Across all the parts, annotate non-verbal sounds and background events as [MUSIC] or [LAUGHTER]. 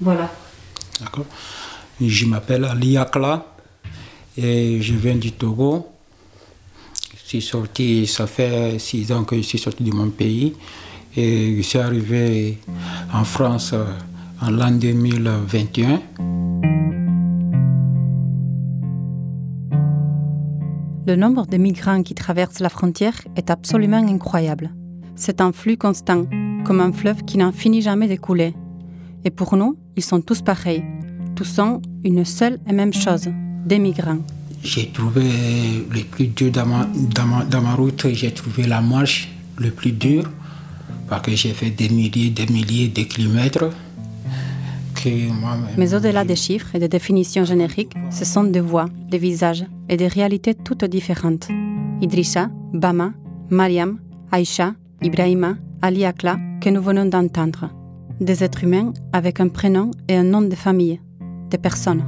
Voilà. D'accord. Je m'appelle Ali Akla et je viens du Togo. Je suis sorti, ça fait six ans que je suis sorti de mon pays et je suis arrivé en France euh, en l'an 2021. Le nombre de migrants qui traversent la frontière est absolument incroyable. C'est un flux constant, comme un fleuve qui n'en finit jamais de couler. Et pour nous, ils sont tous pareils. Tous sont une seule et même chose, des migrants. J'ai trouvé le plus dur dans ma, dans ma, dans ma route, j'ai trouvé la marche le plus dur, parce que j'ai fait des milliers, des milliers de kilomètres. Mais au-delà des chiffres et des définitions génériques, ce sont des voix, des visages et des réalités toutes différentes. Idrissa, Bama, Mariam, Aïcha, Ibrahima, Ali Akla, que nous venons d'entendre. Des êtres humains avec un prénom et un nom de famille. Des personnes.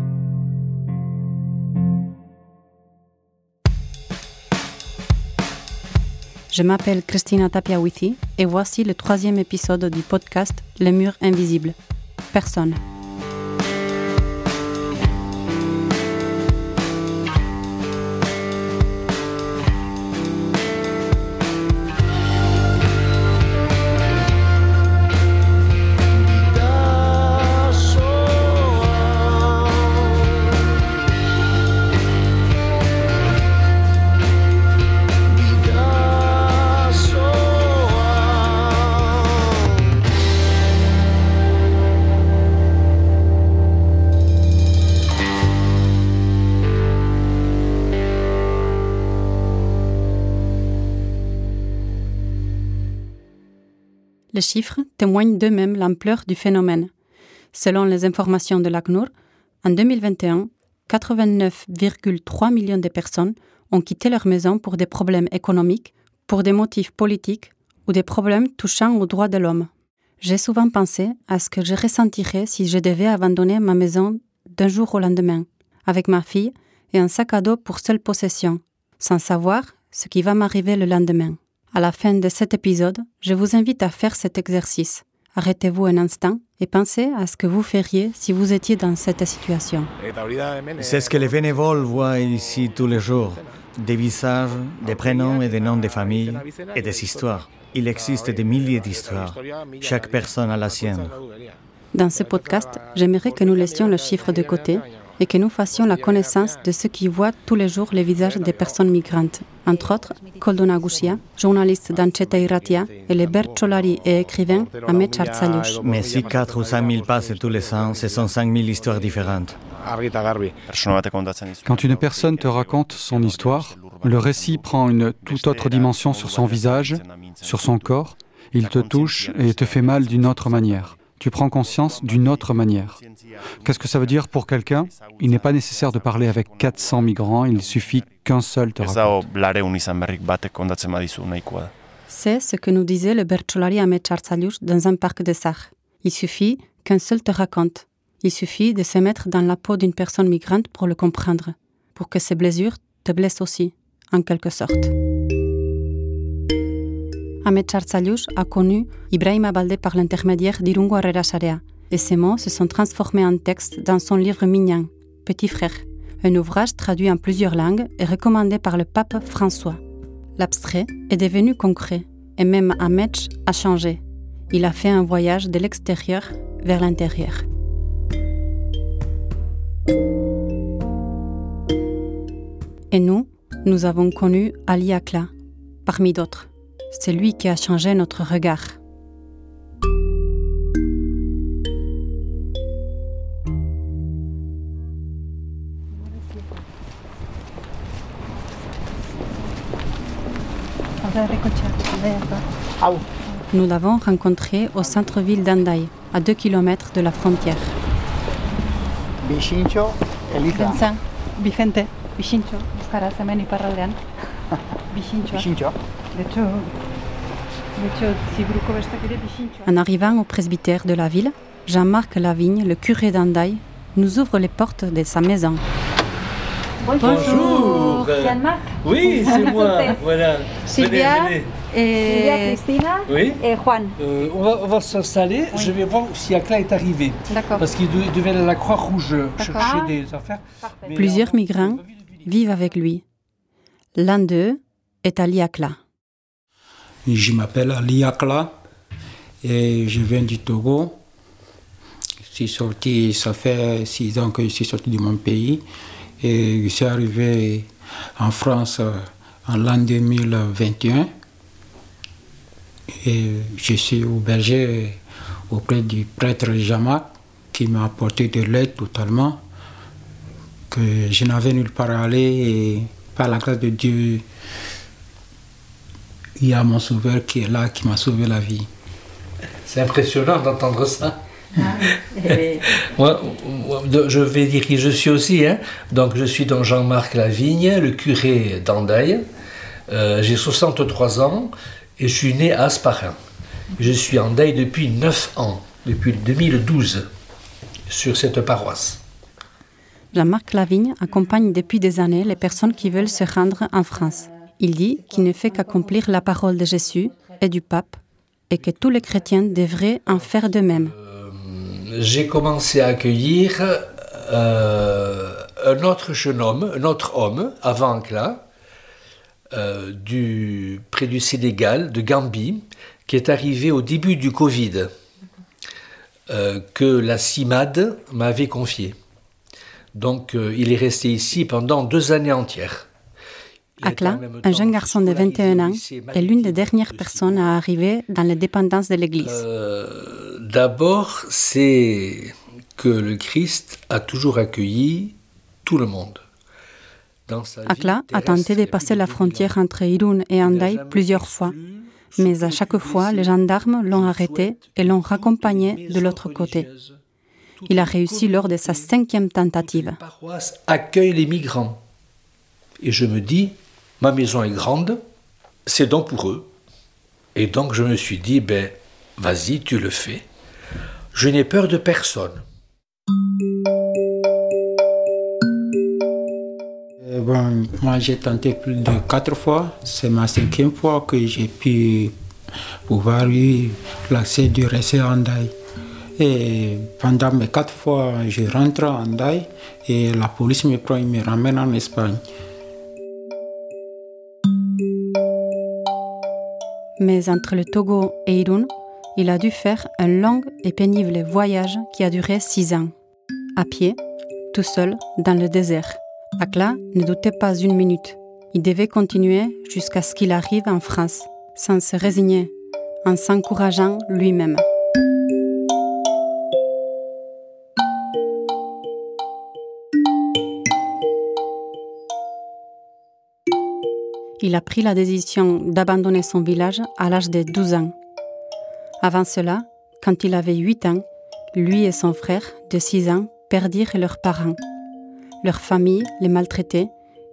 Je m'appelle Christina Tapiawithi et voici le troisième épisode du podcast Les murs invisibles. Personne. Les chiffres témoignent d'eux-mêmes l'ampleur du phénomène. Selon les informations de l'ACNUR, en 2021, 89,3 millions de personnes ont quitté leur maison pour des problèmes économiques, pour des motifs politiques ou des problèmes touchant aux droits de l'homme. J'ai souvent pensé à ce que je ressentirais si je devais abandonner ma maison d'un jour au lendemain, avec ma fille et un sac à dos pour seule possession, sans savoir ce qui va m'arriver le lendemain. À la fin de cet épisode, je vous invite à faire cet exercice. Arrêtez-vous un instant et pensez à ce que vous feriez si vous étiez dans cette situation. C'est ce que les bénévoles voient ici tous les jours. Des visages, des prénoms et des noms de famille et des histoires. Il existe des milliers d'histoires. Chaque personne a la sienne. Dans ce podcast, j'aimerais que nous laissions le chiffre de côté et que nous fassions la connaissance de ceux qui voient tous les jours les visages des personnes migrantes. Entre autres, Koldona Gushia, journaliste d'Ancheta Iratia, et le bercholari et écrivain Ahmed Charzaliouch. Mais si 4 ou 5 000 passent tous les ans, ce sont 5 000 histoires différentes. Quand une personne te raconte son histoire, le récit prend une toute autre dimension sur son visage, sur son corps, il te touche et te fait mal d'une autre manière. Tu prends conscience d'une autre manière. Qu'est-ce que ça veut dire pour quelqu'un? Il n'est pas nécessaire de parler avec 400 migrants, il suffit qu'un seul te raconte. C'est ce que nous disait le bercholari Ahmed dans un parc de Sarre. Il suffit qu'un seul te raconte. Il suffit de se mettre dans la peau d'une personne migrante pour le comprendre, pour que ses blessures te blessent aussi, en quelque sorte. Ahmed Charzaliouch a connu Ibrahima Baldé par l'intermédiaire d'Irungo Herrera Sarea, et ces mots se sont transformés en texte dans son livre mignon, Petit frère, un ouvrage traduit en plusieurs langues et recommandé par le pape François. L'abstrait est devenu concret, et même Ahmed a changé. Il a fait un voyage de l'extérieur vers l'intérieur. Et nous, nous avons connu Ali Akla, parmi d'autres. C'est lui qui a changé notre regard. Nous l'avons rencontré au centre-ville d'Andaï, à 2 km de la frontière. Vincent, Vicente, [LAUGHS] En arrivant au presbytère de la ville, Jean-Marc Lavigne, le curé d'Andaï, nous ouvre les portes de sa maison. Bonjour. Jean-Marc Oui, c'est [LAUGHS] moi. Voilà. Sylvia Venez, venez. et, Cristina oui. et Juan. Euh, on va, va s'installer. Oui. Je vais voir si Akla est arrivé. D'accord. Parce qu'il de- devait aller à la Croix-Rouge chercher Ah. des affaires. Plusieurs on- migrants vivent avec lui. L'un d'eux est Ali Akla. Je m'appelle Ali Akla et je viens du Togo. Je suis sorti, ça fait six ans que je suis sorti de mon pays et je suis arrivé en France euh, en l'an 2021. Et je suis hébergé auprès du prêtre Jamak qui m'a apporté de l'aide totalement, que je n'avais nulle part à aller et par la grâce de Dieu, il y a mon sauveur qui est là, qui m'a sauvé la vie. C'est impressionnant d'entendre ça. Et- [LAUGHS] Moi, je vais dire qui je suis aussi. hein. Donc, je suis donc Jean-Marc Lavigne, le curé d'Andaille. Euh, J'ai 63 ans et je suis né à Asparin. Je suis en Daille depuis 9 ans, depuis 2012, sur cette paroisse. Jean-Marc Lavigne accompagne depuis des années les personnes qui veulent se rendre en France. Il dit qu'il ne fait qu'accomplir la parole de Jésus et du pape et que tous les chrétiens devraient en faire de même. J'ai commencé à accueillir euh, un autre jeune homme, un autre homme, avant Ancla, euh, du, près du Sénégal, de Gambie, qui est arrivé au début du Covid, euh, que la CIMAD m'avait confié. Donc euh, il est resté ici pendant deux années entières. Akla, un jeune garçon de scolarisé 21 au ans, est l'une des dernières de personnes à arriver dans les dépendances de l'Église. Euh, D'abord, c'est que le Christ a toujours accueilli tout le monde. Akla a tenté de passer la frontière entre Irun et jamais plusieurs fois, mais à chaque que fois, les gendarmes l'ont arrêté et l'ont raccompagné de l'autre côté. Il a réussi lors de sa cinquième tentative. accueillent les migrants. Et je me dis, ma maison est grande, c'est donc pour eux. Et donc je me suis dit, ben, vas-y, tu le fais. Je n'ai peur de personne. Et bon, moi j'ai tenté plus de quatre fois. C'est ma cinquième fois que j'ai pu pouvoir eu l'accès du rester en Daï. Et pendant mes quatre fois, je rentre en Daï et la police me prend et me ramène en Espagne. Mais entre le Togo et Irun, il a dû faire un long et pénible voyage qui a duré six ans. À pied, tout seul, dans le désert. Akla ne doutait pas une minute. Il devait continuer jusqu'à ce qu'il arrive en France, sans se résigner, en s'encourageant lui-même. Il a pris la décision d'abandonner son village à l'âge de 12 ans. Avant cela, quand il avait 8 ans, lui et son frère de 6 ans perdirent leurs parents. Leur famille les maltraitait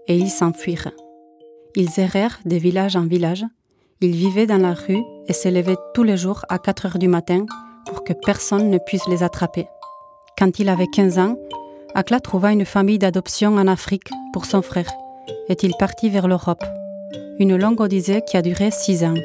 et ils s'enfuirent. Ils errèrent de village en village. Ils vivaient dans la rue et se levaient tous les jours à 4 heures du matin pour que personne ne puisse les attraper. Quand il avait 15 ans, Akla trouva une famille d'adoption en Afrique pour son frère et il partit vers l'Europe. Une longue odyssée qui a duré 6 ans.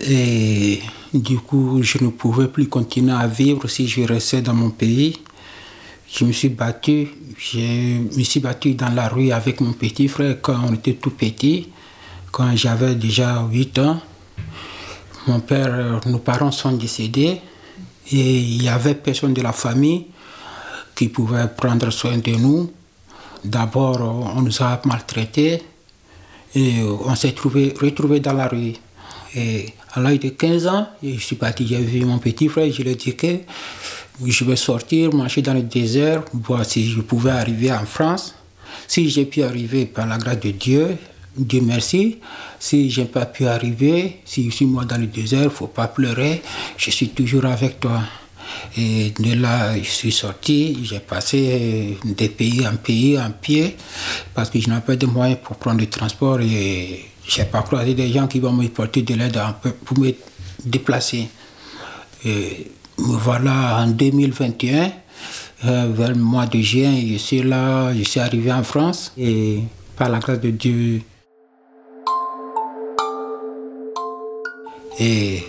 Et du coup, je ne pouvais plus continuer à vivre si je restais dans mon pays. Je me suis battu, je me suis battu dans la rue avec mon petit frère quand on était tout petit, quand j'avais déjà 8 ans. Mon père, nos parents sont décédés et il n'y avait personne de la famille qui pouvait prendre soin de nous. D'abord, on nous a maltraités et on s'est trouvé, retrouvés dans la rue. Et à l'âge de 15 ans, je suis parti, j'ai vu mon petit frère, je lui ai dit que je vais sortir, marcher dans le désert, voir si je pouvais arriver en France. Si j'ai pu arriver par la grâce de Dieu, Dieu merci. Si je n'ai pas pu arriver, si je suis moi dans le désert, il ne faut pas pleurer, je suis toujours avec toi. Et de là, je suis sorti, j'ai passé de pays en pays en pied parce que je n'avais pas de moyens pour prendre le transport et je n'ai pas croisé des gens qui vont me porter de l'aide pour me déplacer. Et me voilà en 2021, euh, vers le mois de juin, je suis là, je suis arrivé en France et par la grâce de Dieu. Et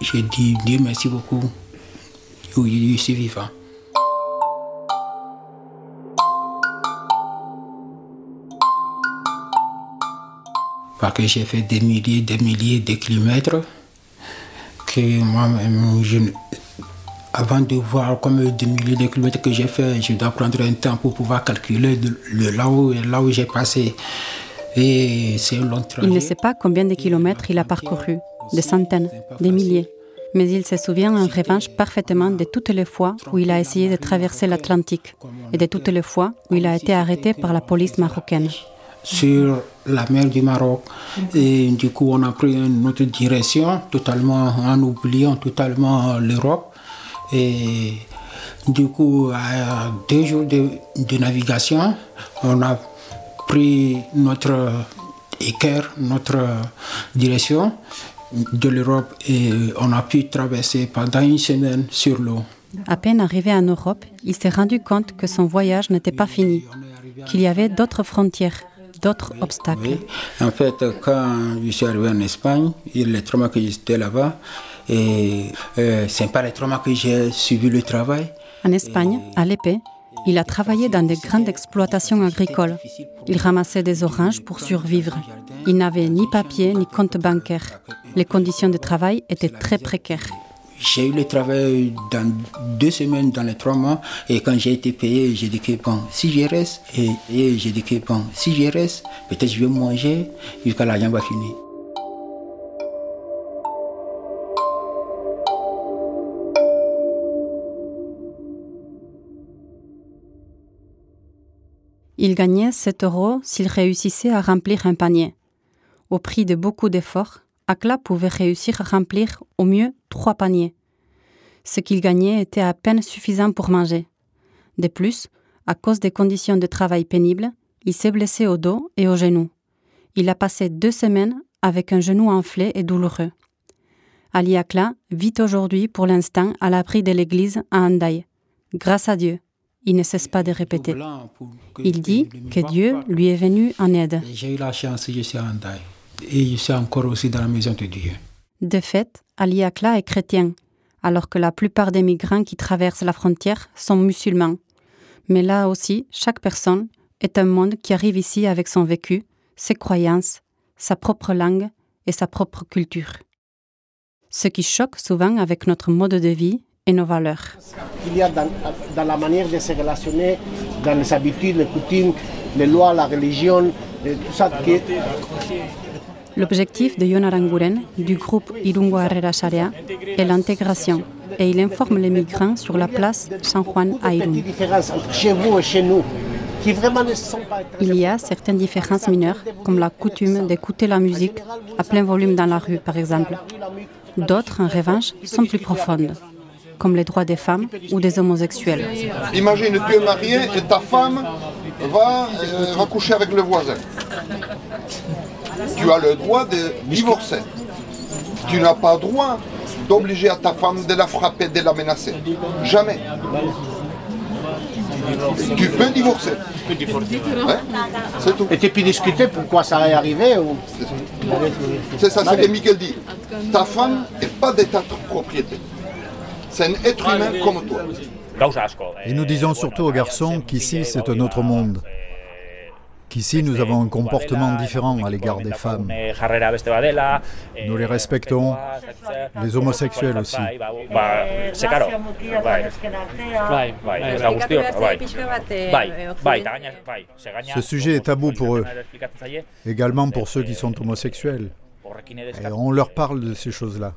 j'ai dit Dieu merci beaucoup. Oui, je suis vivant. Parce que j'ai fait des milliers, des milliers de kilomètres que moi-même, avant de voir comme des milliers de kilomètres que j'ai fait, je dois prendre un temps pour pouvoir calculer le, là où, là où j'ai passé. Et c'est un long trajet. Il ne sait pas combien de kilomètres il a parcouru, des centaines, des milliers. Mais il se souvient en revanche parfaitement de toutes les fois où il a essayé de traverser l'Atlantique et de toutes les fois où il a été arrêté par la police marocaine sur la mer du Maroc. Et du coup, on a pris une autre direction, totalement en oubliant totalement l'Europe. Et du coup, à deux jours de, navigation, on a pris notre équerre, notre direction de l'Europe et on a pu traverser pendant une semaine sur l'eau. À peine arrivé en Europe, il s'est rendu compte que son voyage n'était pas fini, qu'il y avait d'autres frontières d'autres obstacles En fait, quand je suis arrivé en Espagne, les traumas que j'étais là-bas. Et euh, c'est pas les traumas que j'ai suivi le travail. En Espagne, à l'épée, il a travaillé dans des grandes exploitations agricoles. Il ramassait des oranges pour survivre. Il n'avait ni papier ni compte bancaire. Les conditions de travail étaient très précaires. J'ai eu le travail dans deux semaines, dans les trois mois, et quand j'ai été payé, j'ai dit que si je reste, et, j'ai dit que si je reste, peut-être je vais manger jusqu'à l'argent va finir. Il gagnait 7 euros s'il réussissait à remplir un panier. Au prix de beaucoup d'efforts, Akla pouvait réussir à remplir au mieux trois paniers. Ce qu'il gagnait était à peine suffisant pour manger. De plus, à cause des conditions de travail pénibles, il s'est blessé au dos et au genou. Il a passé deux semaines avec un genou enflé et douloureux. Ali Akla vit aujourd'hui pour l'instant à l'abri de l'église à Andai. Grâce à Dieu, il ne cesse pas de répéter. Il dit que Dieu lui est venu en aide. J'ai eu la chance, je suis à Andai et je suis encore aussi dans la maison de Dieu. De fait, Ali Akla est chrétien, alors que la plupart des migrants qui traversent la frontière sont musulmans. Mais là aussi, chaque personne est un monde qui arrive ici avec son vécu, ses croyances, sa propre langue et sa propre culture. Ce qui choque souvent avec notre mode de vie et nos valeurs. Il y a dans, dans la manière de se relationner, dans les habitudes, les coutumes, les lois, la religion, tout ça qui L'objectif de Yonaranguren, du groupe Irungo Herrera est l'intégration et il informe les migrants sur la place San Juan à Irun. Il y a certaines différences mineures, comme la coutume d'écouter la musique à plein volume dans la rue, par exemple. D'autres, en revanche, sont plus profondes, comme les droits des femmes ou des homosexuels. Imagine, tu es marié et ta femme va, euh, va coucher avec le voisin tu as le droit de divorcer. Tu n'as pas le droit d'obliger à ta femme de la frapper, de la menacer. Jamais. Tu peux divorcer. c'est tout. Et tu peux discuter pourquoi ça est arrivé ou... C'est ça, c'est ce que Michael dit. Ta femme n'est pas de ta propriété. C'est un être humain comme toi. Et nous disons surtout aux garçons qu'ici c'est un autre monde qu'ici nous avons un comportement différent à l'égard des femmes. Nous les respectons, les homosexuels aussi. Ce sujet est tabou pour eux, également pour ceux qui sont homosexuels. Et on leur parle de ces choses-là.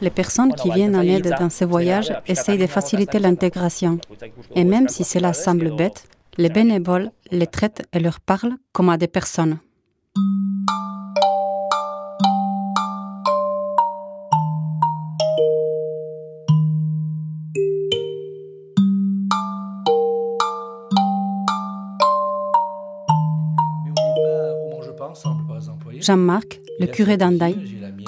Les personnes qui viennent en aide dans ces voyages essayent de faciliter l'intégration. Et même si cela semble bête, les bénévoles les traitent et leur parlent comme à des personnes. Jean-Marc le curé d'Andaï,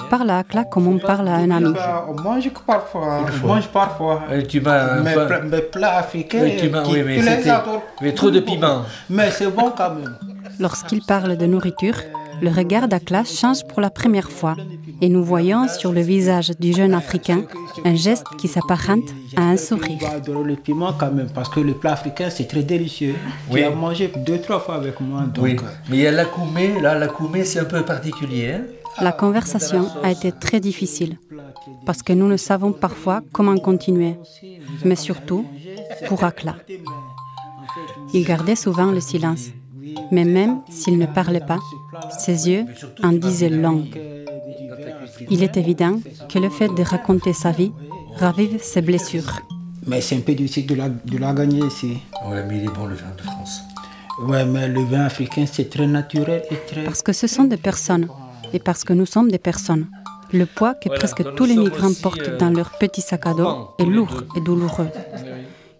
parle à Akla comme on parle à un ami. On mange parfois, on mange parfois. tu plats africains, oui, tu qui, oui, mais, les mais trop de piment. Mais c'est bon quand même. Lorsqu'il parle de nourriture, le regard d'Akla change pour la première fois et nous voyons sur le visage du jeune Africain un geste qui s'apparente à un sourire. le piment quand même parce que le plat africain c'est très délicieux. Oui. Tu as mangé deux trois fois avec moi. Donc... Oui. Mais il y a l'akoumé, là l'akoumé c'est un peu particulier. Hein. la conversation a été très difficile parce que nous ne savons parfois comment continuer, mais surtout pour Akla. Il gardait souvent le silence. Mais même s'il ne parlait pas, ses yeux en disaient long. Il est évident que le fait de raconter sa vie ravive ses blessures. Mais c'est un peu difficile de la, de la gagner ici. Ouais, mais il est bon le vin de France. Ouais, mais le vin africain, c'est très naturel et très... Parce que ce sont des personnes, et parce que nous sommes des personnes. Le poids que presque tous les migrants portent dans leur petit sac à dos est lourd et douloureux.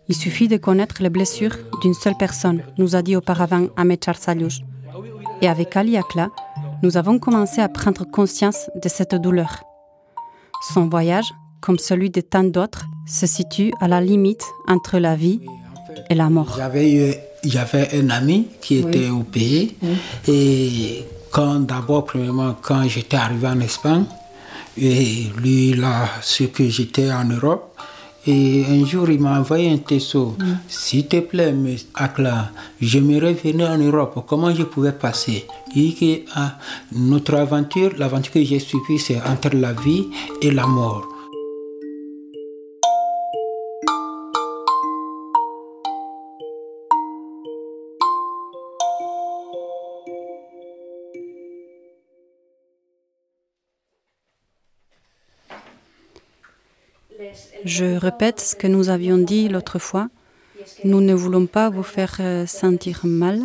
Il suffit de connaître les blessures d'une seule personne, nous a dit auparavant Ahmed Charsaliouch. Et avec Ali Akla, nous avons commencé à prendre conscience de cette douleur. Son voyage, comme celui de tant d'autres, se situe à la limite entre la vie et la mort. J'avais, j'avais un ami qui était au pays et quand d'abord, premièrement, quand j'étais arrivé en Espagne, et lui, a su que j'étais en Europe, et un jour, il m'a envoyé un texto. Mm. S'il te plaît, mais Akla, j'aimerais venir en Europe. Comment je pouvais passer? Il dit que ah, notre aventure, l'aventure que j'ai suivie, c'est entre la vie et la mort. Je répète ce que nous avions dit l'autre fois. Nous ne voulons pas vous faire euh, sentir mal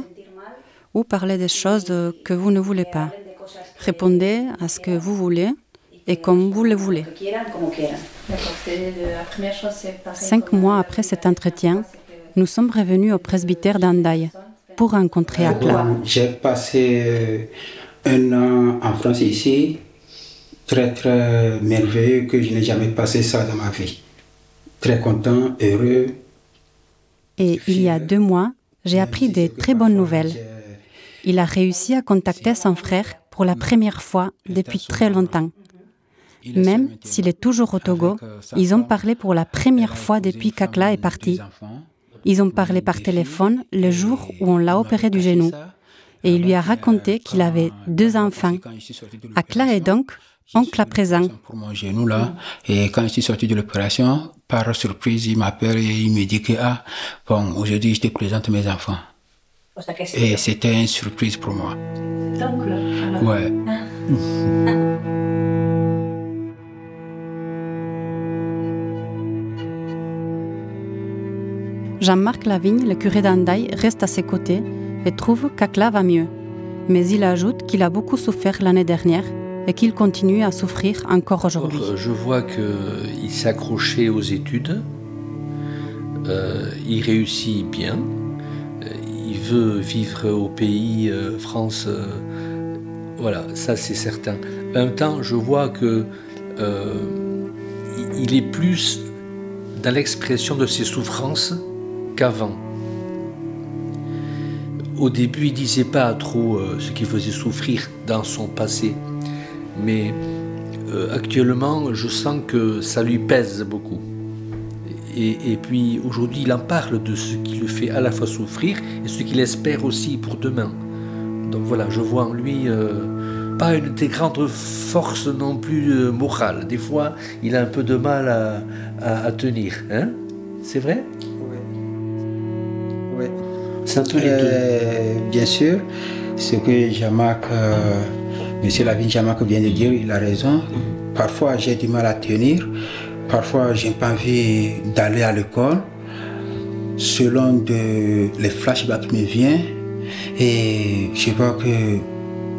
ou parler des choses que vous ne voulez pas. Répondez à ce que vous voulez et comme vous le voulez. Cinq mois après cet entretien, nous sommes revenus au presbytère d'Andaï pour rencontrer Akla. J'ai passé un an en France ici très très merveilleux que je n'ai jamais passé ça dans ma vie. Très content, heureux. Et il y a deux mois, j'ai appris des très bonnes nouvelles. Il a réussi à contacter son frère pour la première fois depuis très longtemps. Même s'il est toujours au Togo, ils ont parlé pour la première fois depuis qu'Akla est parti. Ils ont parlé par téléphone le jour où on l'a opéré du genou. Et il lui a raconté qu'il avait deux enfants. Akla est donc oncle à présent. Pour mon genou là, et quand je suis sorti de l'opération, par surprise, il m'appelle et il me dit que ah bon aujourd'hui je te présente mes enfants. Et c'était une surprise pour moi. Ouais. [LAUGHS] Jean-Marc Lavigne, le curé d'Andaï, reste à ses côtés et trouve qu'Akla va mieux. Mais il ajoute qu'il a beaucoup souffert l'année dernière et qu'il continue à souffrir encore aujourd'hui. Je vois qu'il s'est accroché aux études, euh, il réussit bien, euh, il veut vivre au pays, euh, France, voilà, ça c'est certain. En même temps, je vois que il est plus dans l'expression de ses souffrances qu'avant. Au début, il disait pas trop ce qui faisait souffrir dans son passé mais euh, actuellement, je sens que ça lui pèse beaucoup. Et, puis aujourd'hui, il en parle de ce qui le fait à la fois souffrir et ce qu'il espère aussi pour demain. Donc voilà, je vois en lui euh, pas une des grandes forces non plus euh, morales. Des fois, il a un peu de mal à, tenir. Hein? C'est vrai? Oui. Oui. Bien sûr, ce que Jean-Marc Monsieur Lavigne Jamac vient de dire, il a raison. Parfois, j'ai du mal à tenir. Parfois, j'ai pas envie d'aller à l'école. Selon de, les flashbacks qui me viennent. Et je vois que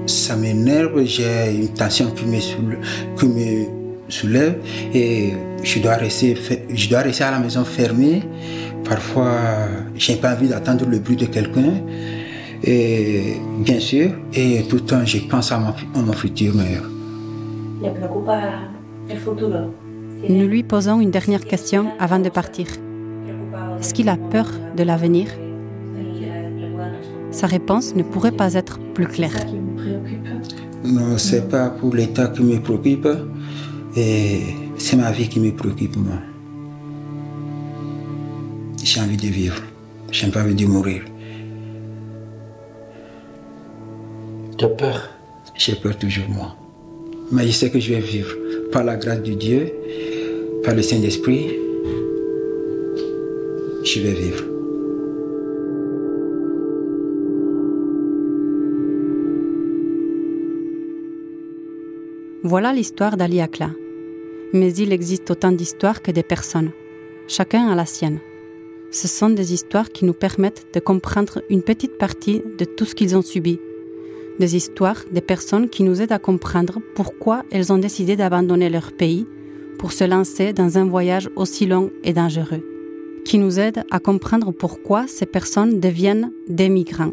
ça m'énerve. J'ai une tension qui me, soulève, qui me soulève. Et je dois, rester, je dois rester à la maison fermée. Parfois, j'ai pas envie d'attendre le bruit de quelqu'un. Et bien sûr, et tout le temps, je pense à mon, mon futur meilleur. Nous lui posons une dernière question avant de partir. Est-ce qu'il a peur de l'avenir? Sa réponse ne pourrait pas être plus claire. Non, c'est pas pour l'État qui me préoccupe, et c'est ma vie qui me préoccupe, moi. J'ai envie de vivre, j'ai pas envie de mourir. Tu as peur? J'ai peur toujours, moi. Mais je sais que je vais vivre par la grâce de Dieu, par le Saint-Esprit. Je vais vivre. Voilà l'histoire d'Ali Akla. Mais il existe autant d'histoires que de personnes. Chacun a la sienne. Ce sont des histoires qui nous permettent de comprendre une petite partie de tout ce qu'ils ont subi. Des histoires des personnes qui nous aident à comprendre pourquoi elles ont décidé d'abandonner leur pays pour se lancer dans un voyage aussi long et dangereux. Qui nous aident à comprendre pourquoi ces personnes deviennent des migrants.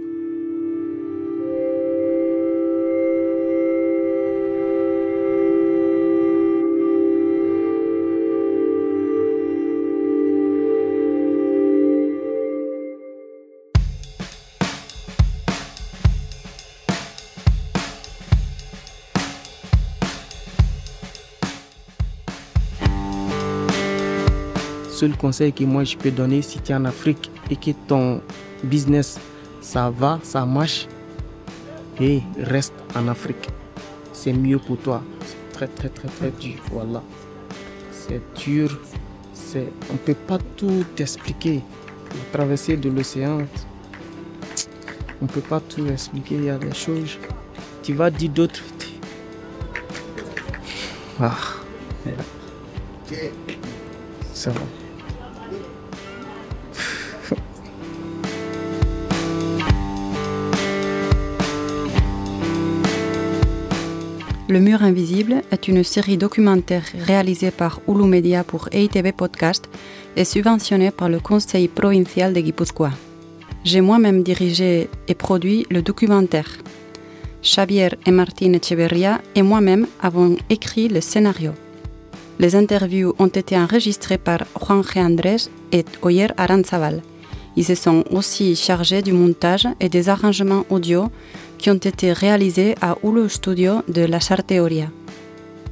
Seul conseil que moi je peux donner si tu es en Afrique et que ton business ça va, ça marche, et reste en Afrique. C'est mieux pour toi. C'est très très très très dur. Voilà. C'est dur. C'est, on peut pas tout expliquer. La traversée de l'océan, on peut pas tout expliquer. Il y a des choses. Tu vas dire d'autres. Ah. Le mur invisible est une série documentaire réalisée par Hulu Media pour EITV Podcast et subventionnée par le Conseil provincial de Guipúzcoa. J'ai moi-même dirigé et produit le documentaire. Xavier et Martine Echeverria et moi-même avons écrit le scénario. Les interviews ont été enregistrées par Juan G. Andrés et Oyer Aranzaval. Ils se sont aussi chargés du montage et des arrangements audio qui ont été réalisés à Hulu Studio de La Charteoria.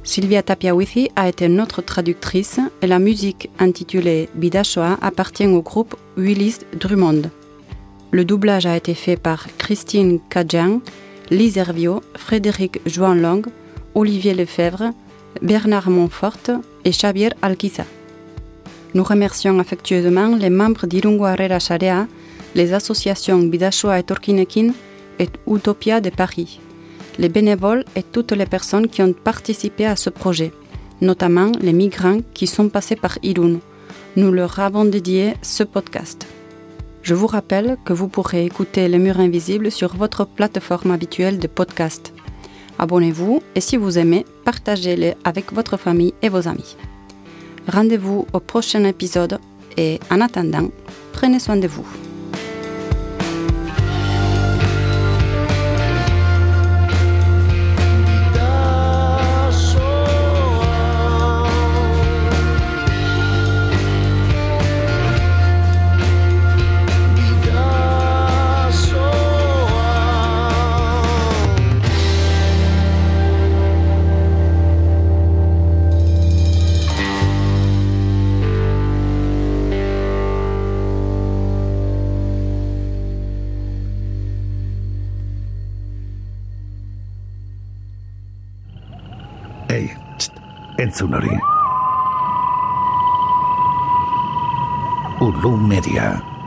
Silvia Tapiawithi a été notre traductrice et la musique intitulée Bidashoa appartient au groupe Willis Drummond. Le doublage a été fait par Christine Kadjan, Lise Hervio, Frédéric Long, Olivier Lefebvre, Bernard Montfort et Xavier Alquiza. Nous remercions affectueusement les membres d'Irungo Arrera Sharea, les associations Bidashoa et Torkinekin et Utopia de Paris, les bénévoles et toutes les personnes qui ont participé à ce projet, notamment les migrants qui sont passés par Irun. Nous leur avons dédié ce podcast. Je vous rappelle que vous pourrez écouter Les Murs Invisibles sur votre plateforme habituelle de podcast. Abonnez-vous et si vous aimez, partagez-les avec votre famille et vos amis. Rendez-vous au prochain épisode et en attendant, prenez soin de vous. Entzun hori. Ulu Media.